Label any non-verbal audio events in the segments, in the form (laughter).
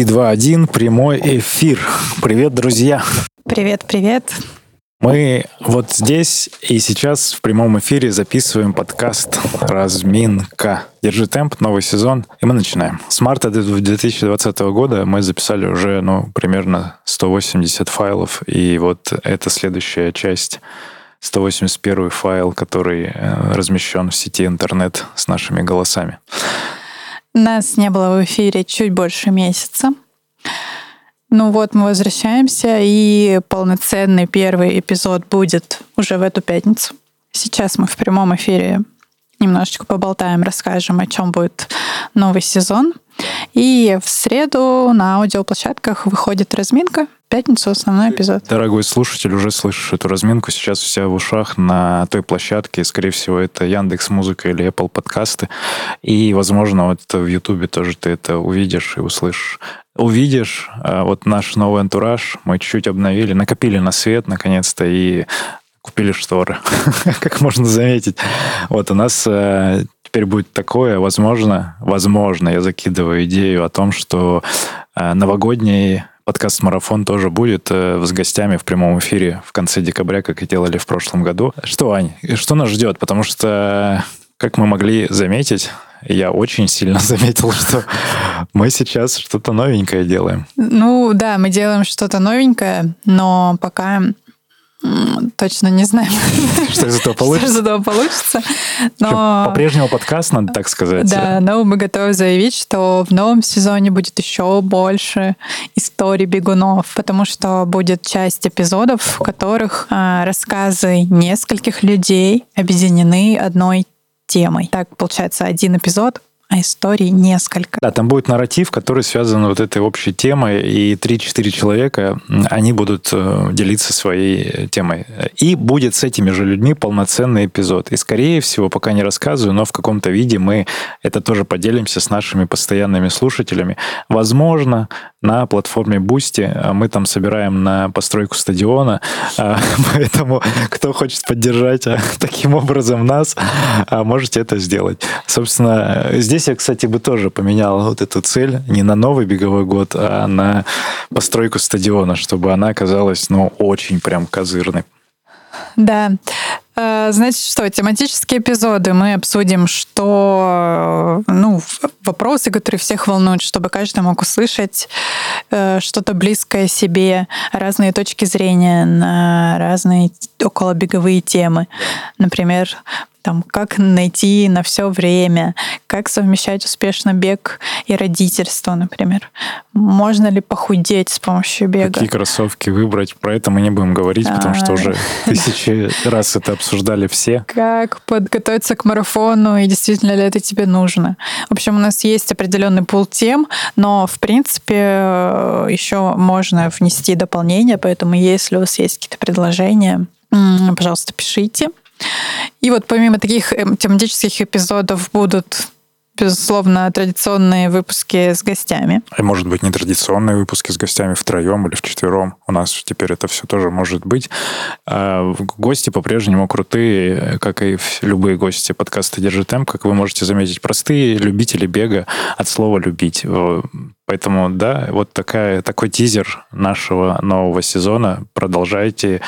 3, 2, 1, прямой эфир. Привет, друзья. Привет, привет. Мы вот здесь и сейчас в прямом эфире записываем подкаст «Разминка». Держи темп, новый сезон, и мы начинаем. С марта 2020 года мы записали уже, ну, примерно 180 файлов, и вот это следующая часть 181 файл, который э, размещен в сети интернет с нашими голосами. Нас не было в эфире чуть больше месяца. Ну вот, мы возвращаемся, и полноценный первый эпизод будет уже в эту пятницу. Сейчас мы в прямом эфире немножечко поболтаем, расскажем, о чем будет новый сезон. И в среду на аудиоплощадках выходит разминка. В пятницу основной эпизод. Дорогой слушатель, уже слышишь эту разминку. Сейчас вся в ушах на той площадке. Скорее всего, это Яндекс Музыка или Apple подкасты. И, возможно, вот в Ютубе тоже ты это увидишь и услышишь. Увидишь а, вот наш новый антураж. Мы чуть-чуть обновили, накопили на свет, наконец-то, и купили шторы, (laughs) как можно заметить. Вот у нас э, теперь будет такое, возможно, возможно, я закидываю идею о том, что э, новогодний подкаст-марафон тоже будет э, с гостями в прямом эфире в конце декабря, как и делали в прошлом году. Что, Ань, что нас ждет? Потому что, как мы могли заметить, я очень сильно (laughs) заметил, что мы сейчас что-то новенькое делаем. Ну да, мы делаем что-то новенькое, но пока Точно не знаем, (laughs) что из этого получится. Что из этого получится. Но... По-прежнему подкаст, надо так сказать. Да, но мы готовы заявить, что в новом сезоне будет еще больше историй бегунов, потому что будет часть эпизодов, в которых а, рассказы нескольких людей объединены одной темой. Так, получается, один эпизод а историй несколько. Да, там будет нарратив, который связан вот этой общей темой, и 3-4 человека, они будут э, делиться своей темой. И будет с этими же людьми полноценный эпизод. И, скорее всего, пока не рассказываю, но в каком-то виде мы это тоже поделимся с нашими постоянными слушателями. Возможно, на платформе Boosty мы там собираем на постройку стадиона, а, (laughs) поэтому кто хочет поддержать а, (laughs) таким образом нас, а, можете это сделать. Собственно, Здесь я, кстати, бы тоже поменял вот эту цель не на новый беговой год, а на постройку стадиона, чтобы она оказалась, ну, очень прям козырной. Да. Э, значит, что, тематические эпизоды мы обсудим, что, ну, вопросы, которые всех волнуют, чтобы каждый мог услышать э, что-то близкое себе, разные точки зрения на разные околобеговые темы. Например, там, как найти на все время, как совмещать успешно бег и родительство, например. Можно ли похудеть с помощью бега? Какие кроссовки выбрать? Про это мы не будем говорить, а... потому что уже (laughs) тысячи раз это обсуждали все. Как подготовиться к марафону и действительно ли это тебе нужно? В общем, у нас есть определенный пул тем, но в принципе еще можно внести дополнения, поэтому если у вас есть какие-то предложения, пожалуйста, пишите. И вот помимо таких эм, тематических эпизодов будут безусловно, традиционные выпуски с гостями. И, может быть, нетрадиционные выпуски с гостями втроем или вчетвером. У нас теперь это все тоже может быть. А гости по-прежнему крутые, как и любые гости подкаста «Держи темп». Как вы можете заметить, простые любители бега от слова «любить». Поэтому, да, вот такая, такой тизер нашего нового сезона. Продолжайте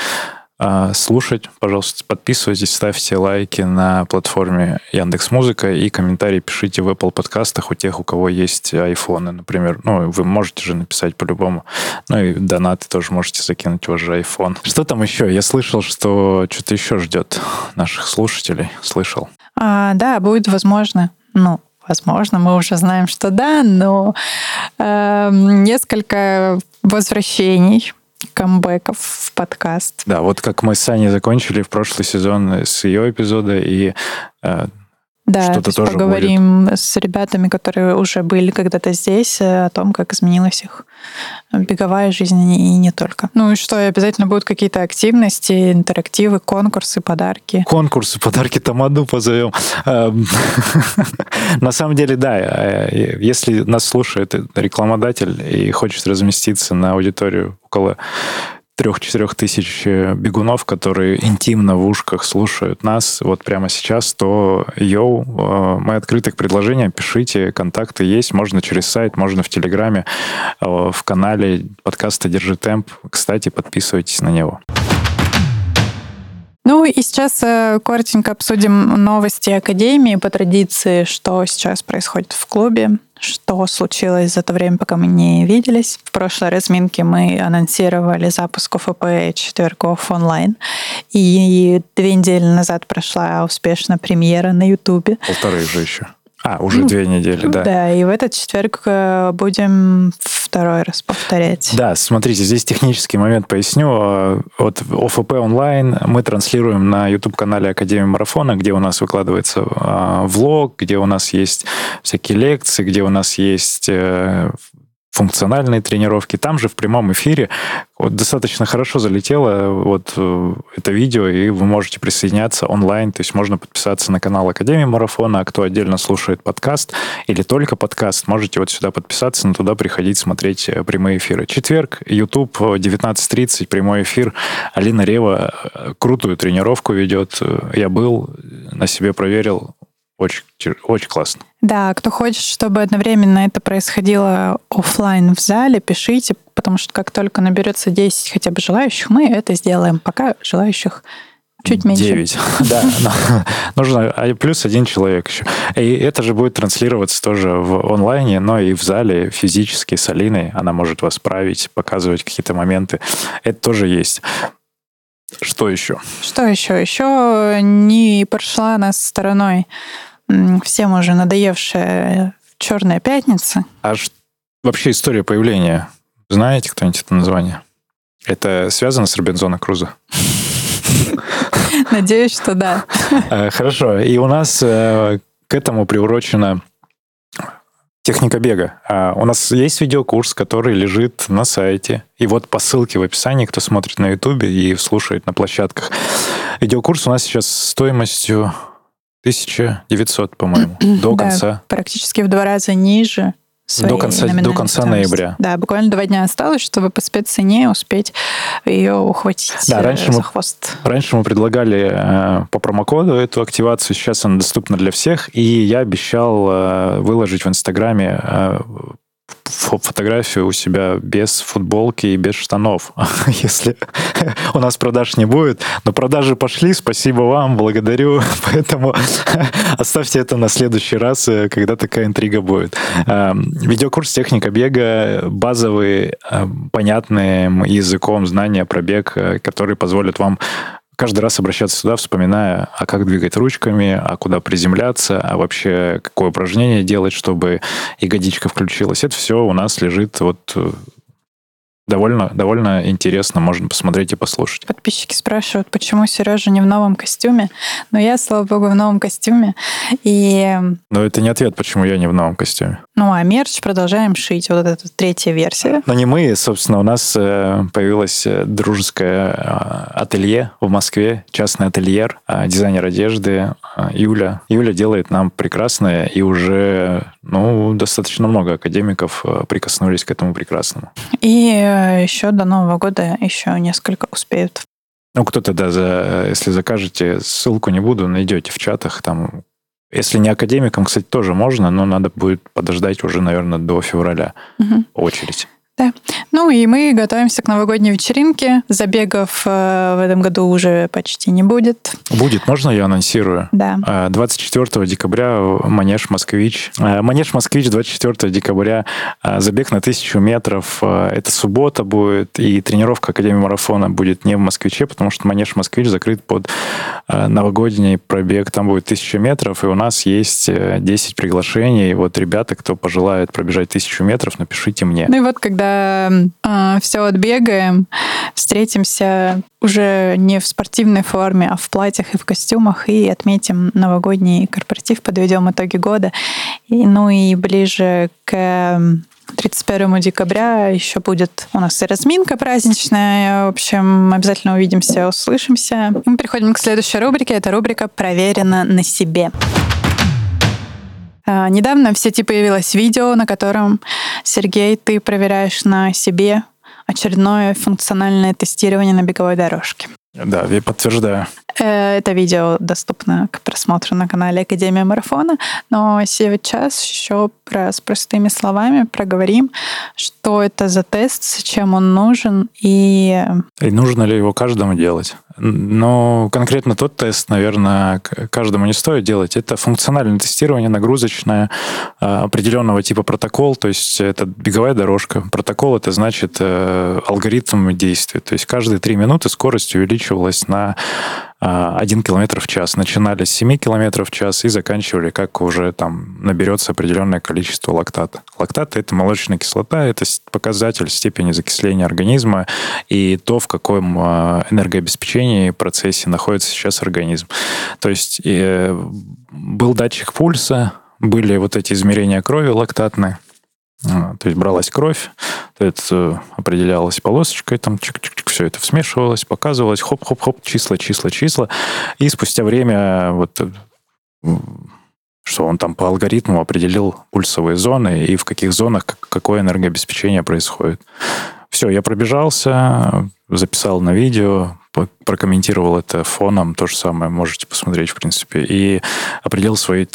слушать. Пожалуйста, подписывайтесь, ставьте лайки на платформе Яндекс Музыка и комментарии пишите в Apple подкастах у тех, у кого есть айфоны, например. Ну, вы можете же написать по-любому. Ну и донаты тоже можете закинуть в ваш iPhone. Что там еще? Я слышал, что что-то еще ждет наших слушателей. Слышал. А, да, будет возможно. Ну, возможно, мы уже знаем, что да, но э, несколько возвращений камбэков в подкаст. Да, вот как мы с Саней закончили в прошлый сезон с ее эпизода, и э, да, что-то то тоже поговорим будет. с ребятами, которые уже были когда-то здесь, э, о том, как изменилась их беговая жизнь и не только. Ну и что, и обязательно будут какие-то активности, интерактивы, конкурсы, подарки. Конкурсы, подарки Тамаду позовем. Эм, (laughs) на самом деле, да, э, если нас слушает рекламодатель и хочет разместиться на аудиторию около трех-четырех тысяч э, бегунов, которые интимно в ушках слушают нас вот прямо сейчас, то йоу, э, мы открыты к предложениям, пишите, контакты есть, можно через сайт, можно в Телеграме, э, в канале подкаста «Держи темп». Кстати, подписывайтесь на него. Ну и сейчас коротенько обсудим новости Академии по традиции, что сейчас происходит в клубе что случилось за то время, пока мы не виделись. В прошлой разминке мы анонсировали запуск ОФП четвергов онлайн. И две недели назад прошла успешно премьера на Ютубе. Полторы же еще. А, уже ну, две недели, да. Да, и в этот четверг э, будем второй раз повторять. Да, смотрите, здесь технический момент поясню. Э, вот ОФП онлайн мы транслируем на YouTube-канале Академии Марафона, где у нас выкладывается э, влог, где у нас есть всякие лекции, где у нас есть функциональные тренировки. Там же в прямом эфире вот достаточно хорошо залетело вот э, это видео, и вы можете присоединяться онлайн, то есть можно подписаться на канал Академии Марафона, а кто отдельно слушает подкаст или только подкаст, можете вот сюда подписаться, но туда приходить смотреть э, прямые эфиры. Четверг, YouTube, 19.30, прямой эфир. Алина Рева э, крутую тренировку ведет. Я был, на себе проверил, очень, очень классно. Да, кто хочет, чтобы одновременно это происходило офлайн в зале, пишите, потому что как только наберется 10 хотя бы желающих, мы это сделаем. Пока желающих чуть меньше. 9. (laughs) Да, (laughs) нужно а плюс один человек еще. И это же будет транслироваться тоже в онлайне, но и в зале физически с Алиной. Она может вас править, показывать какие-то моменты. Это тоже есть. Что еще? Что еще? Еще не прошла нас стороной всем уже надоевшая Черная пятница. А вообще история появления, знаете кто-нибудь это название? Это связано с Робинзона Круза? (laughs) Надеюсь, что да. Э, хорошо. И у нас э, к этому приурочена техника бега. А у нас есть видеокурс, который лежит на сайте. И вот по ссылке в описании, кто смотрит на Ютубе и слушает на площадках. Видеокурс у нас сейчас стоимостью 1900, по-моему, (clears throat) до да, конца. Практически в два раза ниже. До конца, до конца ноября. Да, буквально два дня осталось, чтобы по спеццене успеть ее ухватить да, э, раньше за мы, хвост. Раньше мы предлагали э, по промокоду эту активацию, сейчас она доступна для всех, и я обещал э, выложить в Инстаграме э, фотографию у себя без футболки и без штанов, (laughs) если у нас продаж не будет. Но продажи пошли, спасибо вам, благодарю. (laughs) Поэтому (laughs) оставьте это на следующий раз, э, когда такая интрига будет. Эм, видеокурс «Техника бега» базовый, э, понятным языком знания про бег, э, который позволит вам каждый раз обращаться сюда, вспоминая, а как двигать ручками, а куда приземляться, а вообще какое упражнение делать, чтобы ягодичка включилась. Это все у нас лежит вот э, довольно, довольно интересно, можно посмотреть и послушать. Подписчики спрашивают, почему Сережа не в новом костюме. Но я, слава богу, в новом костюме. И... Но это не ответ, почему я не в новом костюме. Ну, а мерч продолжаем шить. Вот эта третья версия. Но не мы, собственно, у нас э, появилось э, дружеское э, ателье в Москве, частный ательер, дизайнер одежды Юля. Юля делает нам прекрасное, и уже ну, достаточно много академиков прикоснулись к этому прекрасному. И еще до Нового года еще несколько успеют. Ну, кто-то, да, за, если закажете, ссылку не буду, найдете в чатах, там, если не академикам, кстати, тоже можно, но надо будет подождать уже, наверное, до февраля угу. очередь. Да. Ну и мы готовимся к новогодней вечеринке. Забегов э, в этом году уже почти не будет. Будет, можно я анонсирую? Да. 24 э, декабря Манеж Москвич. Э, Манеж Москвич 24 декабря. Забег на тысячу метров. Это суббота будет. И тренировка Академии марафона будет не в Москвиче, потому что Манеж Москвич закрыт под новогодний пробег. Там будет тысяча метров. И у нас есть 10 приглашений. Вот ребята, кто пожелает пробежать тысячу метров, напишите мне. Ну и вот когда когда э, а, все отбегаем, встретимся уже не в спортивной форме, а в платьях и в костюмах и отметим новогодний корпоратив, подведем итоги года. И, ну и ближе к 31 декабря еще будет у нас и разминка праздничная. В общем, обязательно увидимся, услышимся. Мы переходим к следующей рубрике. Это рубрика «Проверено на себе». А, недавно в сети появилось видео, на котором, Сергей, ты проверяешь на себе очередное функциональное тестирование на беговой дорожке. Да, я подтверждаю. Э, это видео доступно к просмотру на канале Академия Марафона, но сейчас еще с простыми словами проговорим, что это за тест, зачем он нужен и... И нужно ли его каждому делать. Но конкретно тот тест, наверное, каждому не стоит делать. Это функциональное тестирование, нагрузочное, а, определенного типа протокол, то есть это беговая дорожка. Протокол это значит э, алгоритм действия. То есть каждые три минуты скорость увеличивалась на 1 а, километр в час. Начинали с 7 километров в час и заканчивали, как уже там наберется определенное количество лактата. Лактат – это молочная кислота, это показатель степени закисления организма и то, в каком а, энергообеспечении процессе находится сейчас организм. То есть э, был датчик пульса, были вот эти измерения крови лактатные, то есть бралась кровь, это определялось полосочкой, там чик-чик-чик, все это смешивалось, показывалось, хоп-хоп-хоп, числа, числа, числа. И спустя время вот что он там по алгоритму определил пульсовые зоны и в каких зонах какое энергообеспечение происходит. Все, я пробежался, записал на видео, прокомментировал это фоном, то же самое можете посмотреть, в принципе, и определил свои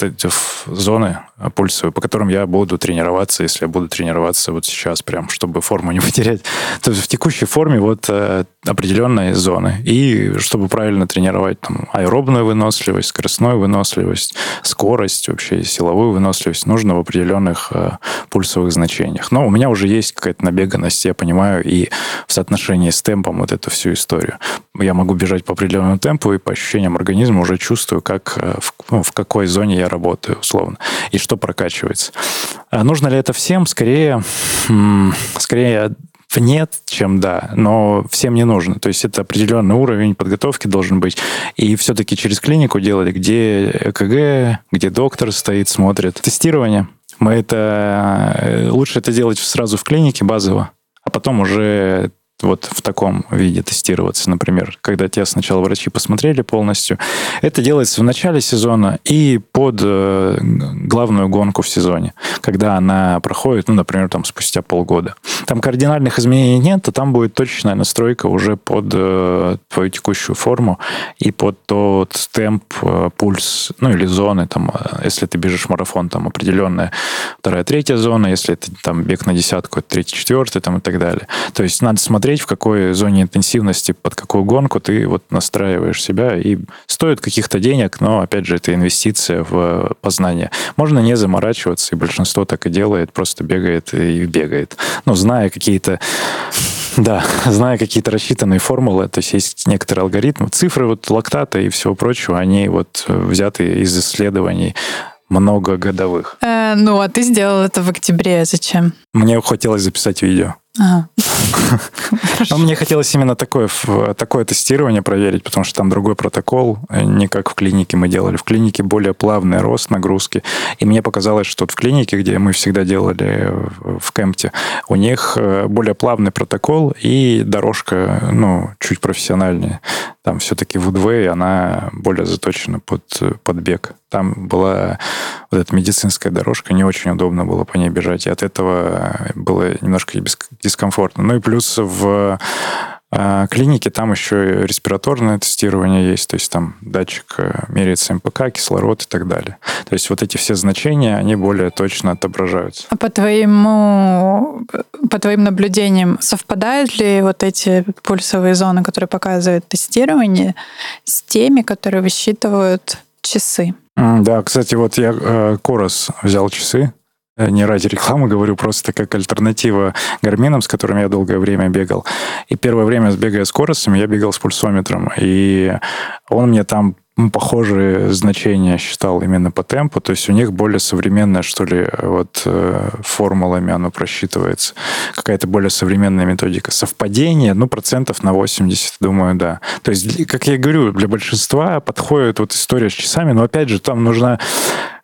зоны пульсовые, по которым я буду тренироваться, если я буду тренироваться вот сейчас прям, чтобы форму не (laughs) потерять. То есть в текущей форме вот э, определенные зоны. И чтобы правильно тренировать там аэробную выносливость, скоростную выносливость, скорость, вообще силовую выносливость, нужно в определенных э, пульсовых значениях. Но у меня уже есть какая-то набеганность, я понимаю, и в соотношении с темпом вот эту всю историю я могу бежать по определенному темпу и по ощущениям организма уже чувствую, как, э, в, ну, в какой зоне я работаю, условно, и что прокачивается. А нужно ли это всем? Скорее, скорее нет, чем да, но всем не нужно. То есть это определенный уровень подготовки должен быть. И все-таки через клинику делали, где ЭКГ, где доктор стоит, смотрит. Тестирование. Мы это... Э, лучше это делать сразу в клинике базово, а потом уже вот в таком виде тестироваться, например, когда тебя сначала врачи посмотрели полностью. Это делается в начале сезона и под э, главную гонку в сезоне, когда она проходит, ну, например, там спустя полгода. Там кардинальных изменений нет, то там будет точечная настройка уже под э, твою текущую форму и под тот темп, э, пульс, ну, или зоны, там, если ты бежишь марафон, там определенная вторая, третья зона, если это там бег на десятку, это третий, четвертый, там, и так далее. То есть надо смотреть смотреть, в какой зоне интенсивности, под какую гонку ты вот настраиваешь себя. И стоит каких-то денег, но, опять же, это инвестиция в познание. Можно не заморачиваться, и большинство так и делает, просто бегает и бегает. Ну, зная какие-то да, (laughs) зная какие-то рассчитанные формулы, то есть есть некоторые алгоритмы, цифры вот лактата и всего прочего, они вот взяты из исследований многогодовых. Э, ну, а ты сделал это в октябре. Зачем? Мне хотелось записать видео. Ага. (laughs) Но мне хотелось именно такое, такое тестирование проверить, потому что там другой протокол, э, не как в клинике мы делали. В клинике более плавный рост нагрузки. И мне показалось, что в клинике, где мы всегда делали в Кемпте, у них э, более плавный протокол и дорожка, ну, чуть профессиональнее. Там все-таки Woodway, она более заточена под, под бег. Там была вот эта медицинская дорожка, не очень удобно было по ней бежать, и от этого было немножко дискомфортно. Ну и плюс в а, клинике там еще респираторное тестирование есть, то есть там датчик э, меряется МПК, кислород и так далее. То есть вот эти все значения, они более точно отображаются. А по твоему, по твоим наблюдениям, совпадают ли вот эти пульсовые зоны, которые показывают тестирование, с теми, которые высчитывают часы? Да, кстати, вот я э, Корос взял часы, Э, не ради рекламы (laughs) говорю, просто как альтернатива гарминам, с которыми я долгое время бегал. И первое время, бегая скоростями, я бегал с пульсометром. И он мне там похожие значения считал именно по темпу, то есть у них более современная, что ли, вот э, формулами оно просчитывается, какая-то более современная методика. Совпадение, ну, процентов на 80, думаю, да. То есть, как я говорю, для большинства подходит вот история с часами, но, опять же, там нужна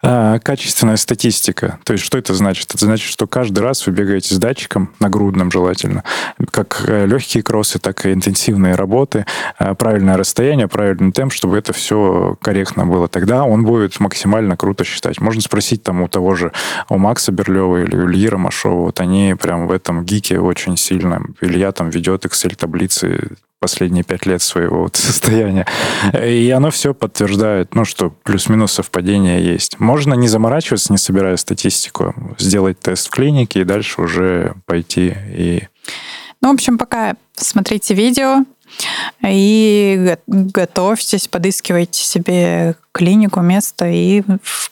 А, качественная статистика. То есть что это значит? Это значит, что каждый раз вы бегаете с датчиком, нагрудным желательно, как э, легкие кроссы, так и интенсивные работы, а, правильное расстояние, правильный темп, чтобы это все корректно было. Тогда он будет максимально круто считать. Можно спросить там у того же, у Макса Берлева или у Ильи Ромашова, вот они прям в этом гике очень сильно. Илья там ведет Excel-таблицы последние пять лет своего вот (laughs) состояния. И оно все подтверждает, ну, что плюс-минус совпадение есть. Можно не заморачиваться, не собирая статистику, сделать тест в клинике и дальше уже пойти и... Ну, в общем, пока смотрите видео и готовьтесь, подыскивайте себе клинику, место, и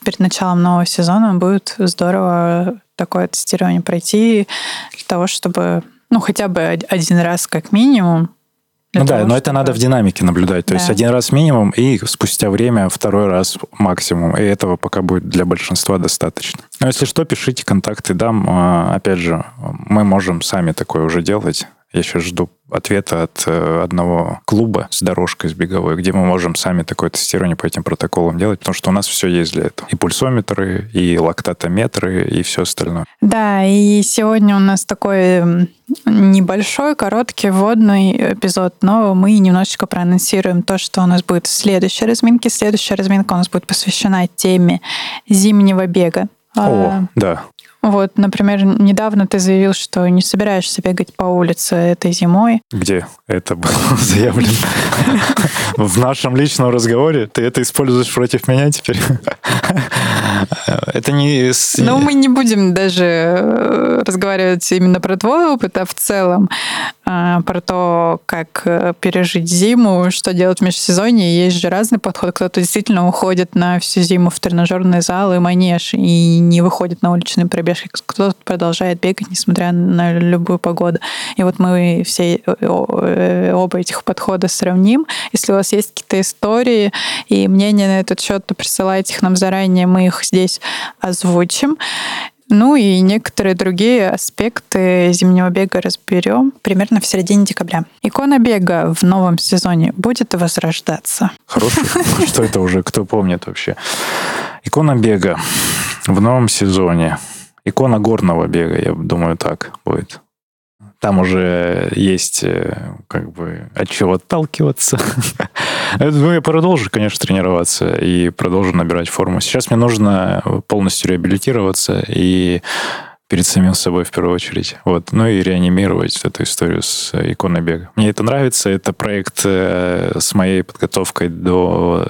перед началом нового сезона будет здорово такое тестирование пройти для того, чтобы ну, хотя бы один раз как минимум ну да, но это надо в динамике наблюдать. То да. есть один раз минимум, и спустя время второй раз максимум. И этого пока будет для большинства достаточно. Но если что, пишите контакты, дам. А, опять же, мы можем сами такое уже делать. Я сейчас жду ответа от э, одного клуба с дорожкой, с беговой, где мы можем сами такое тестирование по этим протоколам делать, потому что у нас все есть для этого. И пульсометры, и лактатометры, и все остальное. Да, и сегодня у нас такой небольшой, короткий, вводный эпизод, но мы немножечко проанонсируем то, что у нас будет в следующей разминке. Следующая разминка у нас будет посвящена теме зимнего бега. О, а, да. Вот, например, недавно ты заявил, что не собираешься бегать по улице этой зимой. Где это было (laughs) заявлено? (laughs) В нашем личном разговоре? Ты это используешь против меня теперь? (laughs) Это не... Ну, мы не будем даже э, разговаривать именно про твой опыт, а в целом а, про то, как э, пережить зиму, что делать в межсезонье. Есть же разный подход. Кто-то действительно уходит на всю зиму в тренажерный зал и манеж и не выходит на уличные пробежки, кто-то продолжает бегать, несмотря на любую погоду. И вот мы все э, э, оба этих подхода сравним. Если у вас есть какие-то истории и мнения на этот счет, то присылайте их нам заранее, мы их здесь озвучим. Ну и некоторые другие аспекты зимнего бега разберем примерно в середине декабря. Икона бега в новом сезоне будет возрождаться. Хороший. (laughs) Что это уже? Кто помнит вообще? Икона бега в новом сезоне. Икона горного бега, я думаю, так будет. Там уже есть э, как бы от чего отталкиваться. Ну, я продолжу, конечно, тренироваться и продолжу набирать форму. Сейчас мне нужно полностью реабилитироваться и перед самим собой в первую очередь. Вот. Ну и реанимировать эту историю с иконой бега. Мне это нравится. Это проект э, с моей подготовкой до,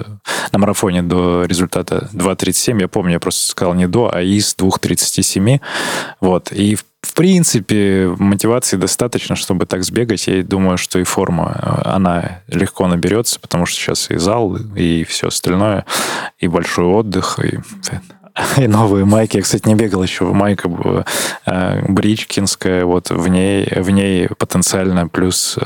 на марафоне до результата 2.37. Я помню, я просто сказал не до, а из 2.37. Вот. И в в принципе, мотивации достаточно, чтобы так сбегать. Я думаю, что и форма, э, она легко наберется, потому что сейчас и зал, и все остальное, и большой отдых, и и новые майки. Я, кстати, не бегал еще. Майка э, бричкинская, вот в ней, в ней потенциально плюс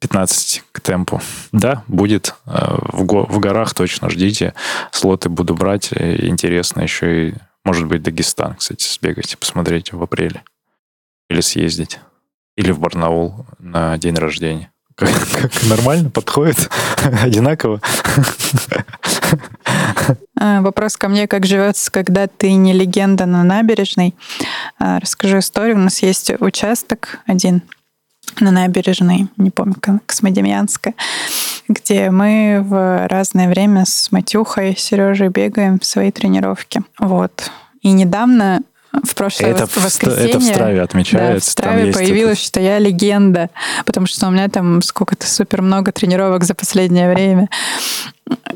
15 э, к темпу. Да, будет. Э, в, го, в горах точно ждите. Слоты буду брать. Интересно еще и, может быть, Дагестан, кстати, сбегать, посмотреть в апреле. Или съездить. Или в Барнаул на день рождения. (laughs) Как, как нормально подходит, (laughs) одинаково. А, вопрос ко мне, как живется, когда ты не легенда на набережной. А, расскажу историю. У нас есть участок один на набережной, не помню, Космодемьянская, где мы в разное время с Матюхой, Сережей бегаем в свои тренировки. Вот. И недавно в прошлое это воскресенье. это в Страве отмечается. Да, в Страве появилось, это... что я легенда, потому что у меня там сколько-то супер много тренировок за последнее время.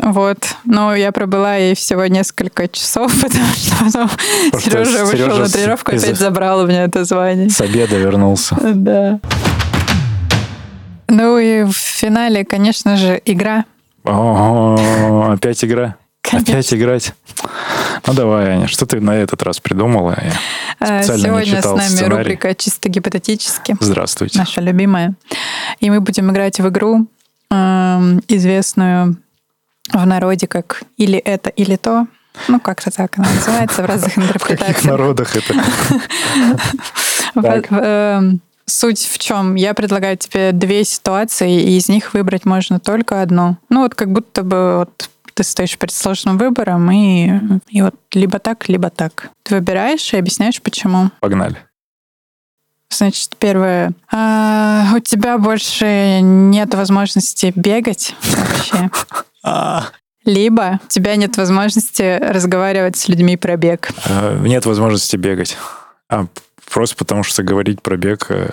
Вот. Но я пробыла ей всего несколько часов, (laughs) потому что потом Сережа вышел Сережа на тренировку, из... опять забрал у меня это звание. С обеда вернулся. Да. Ну и в финале, конечно же, игра. О, опять игра? Конечно. Опять играть? Ну давай, Аня, что ты на этот раз придумала? Я а, Сегодня с нами сценарий. рубрика «Чисто гипотетически». Здравствуйте. Наша любимая. И мы будем играть в игру, эм, известную в народе как «или это, или то». Ну, как-то так она называется в разных интерпретациях. (laughs) В каких народах это? (laughs) Суть в чем? Я предлагаю тебе две ситуации, и из них выбрать можно только одну. Ну, вот как будто бы вот ты стоишь перед сложным выбором, и, и вот либо так, либо так. Ты выбираешь и объясняешь, почему. Погнали. Значит, первое. А, у тебя больше нет возможности бегать вообще. (laughs) А. Либо у тебя нет возможности разговаривать с людьми про бег. Э, нет возможности бегать. А Просто потому что говорить про бег э,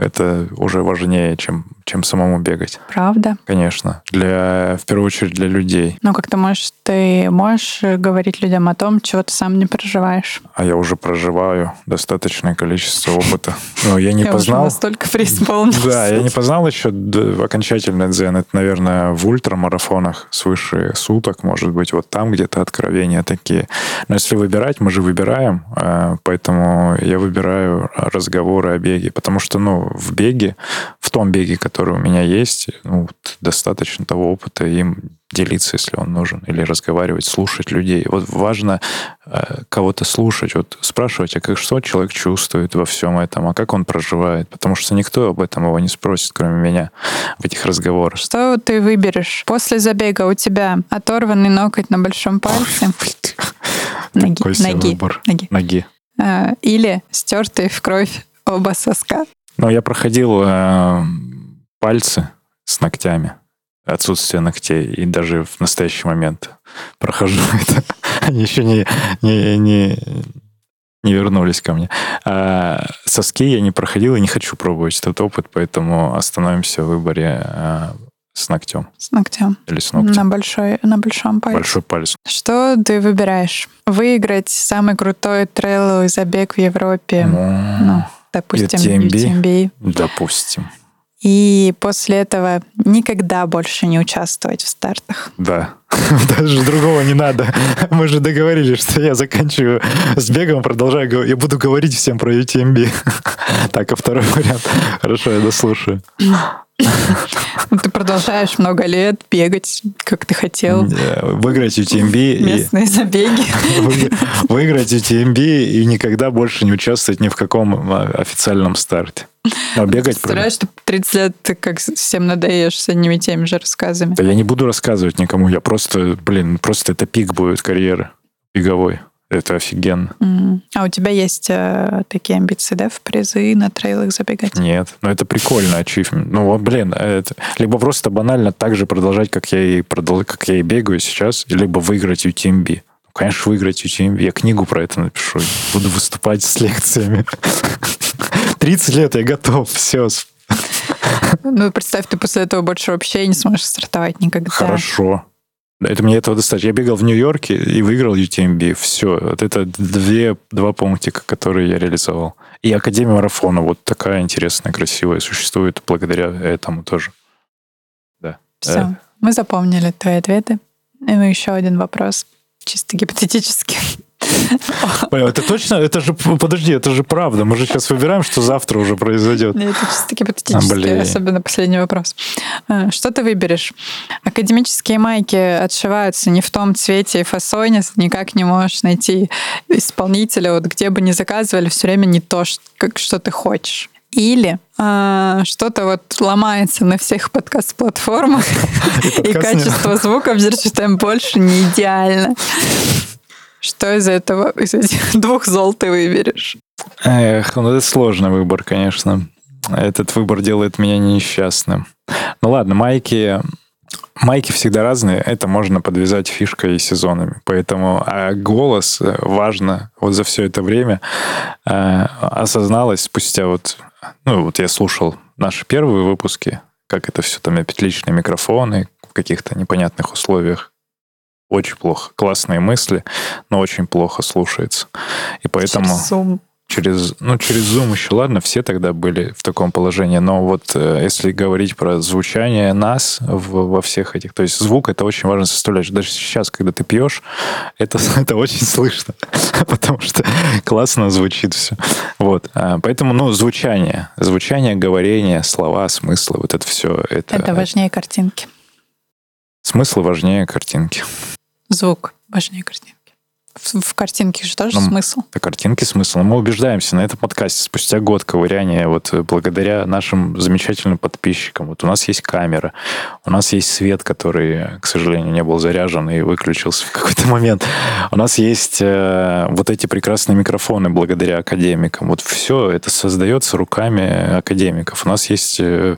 это уже важнее, чем, чем самому бегать. Правда? Конечно. Для, в первую очередь для людей. Ну, как ты можешь, ты можешь говорить людям о том, чего ты сам не проживаешь. А я уже проживаю достаточное количество опыта. Но я не я познал... Уже настолько преисполнился. Да, я не познал еще окончательный дзен. Это, наверное, в ультрамарафонах свыше суток, может быть, вот там где-то откровения такие. Но если выбирать, мы же выбираем, э, поэтому я выбираю выбираю разговоры о беге, потому что, ну, в беге, в том беге, который у меня есть, ну, достаточно того опыта им делиться, если он нужен, или разговаривать, слушать людей. Вот важно э, кого-то слушать, вот спрашивать, а как что человек чувствует во всем этом, а как он проживает, потому что никто об этом его не спросит, кроме меня, в этих разговорах. Что ты выберешь? После забега у тебя оторванный ноготь на большом пальце? (laughs) Ноги, ноги, ноги. Ноги. Э, или стертые в кровь оба соска. Но я проходил э, пальцы с ногтями, отсутствие ногтей, и даже в настоящий момент прохожу (laughs) это. Они еще не, не, не, не вернулись ко мне. А соски я не проходил и не хочу пробовать этот опыт, поэтому остановимся в выборе э, с ногтем. С ногтем. Или с ногтем. На, большой, на большом пальце. Большой палец. Что ты выбираешь? Выиграть самый крутой трейловый забег в Европе? Ну, ну допустим, UTMB. UTMB. Допустим. И после этого никогда больше не участвовать в стартах. Да. (laughs) Даже другого не надо. Мы же договорились, что я заканчиваю с бегом, продолжаю. Я буду говорить всем про UTMB. (laughs) Так, а второй вариант. Хорошо, я дослушаю. Ты продолжаешь много лет бегать, как ты хотел. Выиграть UTMB. Местные и... забеги. (laughs) Выиграть UTMB и никогда больше не участвовать ни в каком а, официальном старте. А бегать... Представляешь, что 30 лет ты как всем надоешь с одними и теми же рассказами. Да я не буду рассказывать никому. Я просто, блин, просто это пик будет карьеры беговой. Это офигенно. Mm. А у тебя есть э, такие амбиции, да, в призы на трейлах забегать? Нет, но это прикольно, ачивмент. Ну, блин, это... либо просто банально так же продолжать, как я и, продол... как я и бегаю сейчас, либо выиграть UTMB. Ну, конечно, выиграть UTMB. Я книгу про это напишу. Буду выступать с лекциями. 30 лет я готов, все. Ну, представь, ты после этого больше вообще не сможешь стартовать никогда. Хорошо. Это мне этого достаточно. Я бегал в Нью-Йорке и выиграл UTMB. Все. Вот это две, два пунктика, которые я реализовал. И Академия марафона вот такая интересная, красивая существует благодаря этому тоже. Да. Все. Э. Мы запомнили твои ответы. И еще один вопрос, чисто гипотетически. (laughs) Это точно? Это же, подожди, это же правда. Мы же сейчас выбираем, что завтра уже произойдет. Это чисто гипотетически, а, особенно последний вопрос. А, что ты выберешь? Академические майки отшиваются не в том цвете и фасоне, никак не можешь найти исполнителя, вот где бы ни заказывали, все время не то, что ты хочешь. Или а, что-то вот ломается на всех подкаст-платформах, (laughs) и качество звука в Зерчатем больше не идеально. Что из этого, из этих (laughs) двух зол ты выберешь? Эх, ну это сложный выбор, конечно. Этот выбор делает меня несчастным. Ну ладно, майки... Майки всегда разные, это можно подвязать фишкой и сезонами. Поэтому а голос э, важно вот за все это время э, осозналось спустя вот... Ну вот я слушал наши первые выпуски, как это все там, петличные микрофоны в каких-то непонятных условиях очень плохо. Классные мысли, но очень плохо слушается. И поэтому... Через Zoom. Через, ну, через Zoom еще, ладно, все тогда были в таком положении, но вот э, если говорить про звучание нас в, во всех этих, то есть звук это очень важно составляющая. Даже сейчас, когда ты пьешь, (laughs) это, это очень слышно, (laughs) потому что классно звучит все. Вот, а, поэтому, ну, звучание, звучание, говорение, слова, смыслы, вот это все. Это, это важнее картинки. Смыслы важнее картинки. Звук важнее картинки. В картинке же тоже ну, смысл. Это картинки смысл. Но мы убеждаемся на этом подкасте спустя год ковыряния, вот благодаря нашим замечательным подписчикам. Вот у нас есть камера, у нас есть свет, который, к сожалению, не был заряжен и выключился в какой-то (laughs) момент. У нас есть э, вот эти прекрасные микрофоны благодаря академикам. Вот все это создается руками академиков. У нас есть э,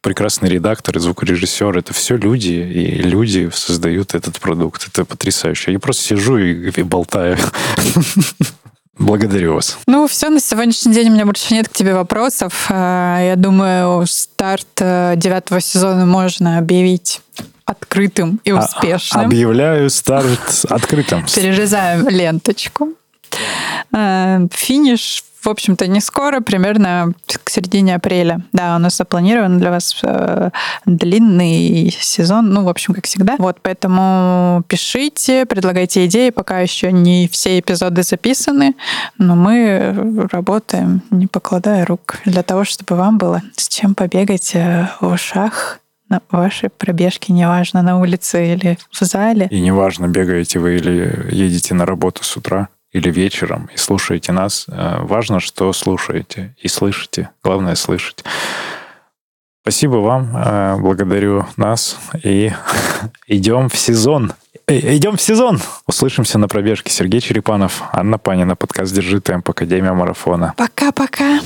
прекрасный редактор и звукорежиссер. Это все люди, и люди создают этот продукт. Это потрясающе. Я просто сижу и болтаю. (laughs) Благодарю вас. Ну, все, на сегодняшний день у меня больше нет к тебе вопросов. А, я думаю, старт э, девятого сезона можно объявить открытым и а, успешным. Объявляю старт открытым. Перерезаем ленточку. А, финиш в общем-то, не скоро, примерно к середине апреля. Да, у нас запланирован для вас э, длинный сезон, ну, в общем, как всегда. Вот, поэтому пишите, предлагайте идеи, пока еще не все эпизоды записаны, но мы работаем, не покладая рук, для того, чтобы вам было с чем побегать э, в ушах на вашей пробежке, неважно, на улице или в зале. И неважно, бегаете вы или едете на работу с утра или вечером и слушаете нас, э, важно, что слушаете и слышите. Главное слышать. Спасибо вам, э, благодарю нас и (laughs) идем в сезон. Э, идем в сезон. Услышимся на пробежке. Сергей Черепанов, Анна Панина, подкаст «Держи темп», Академия марафона. Пока-пока.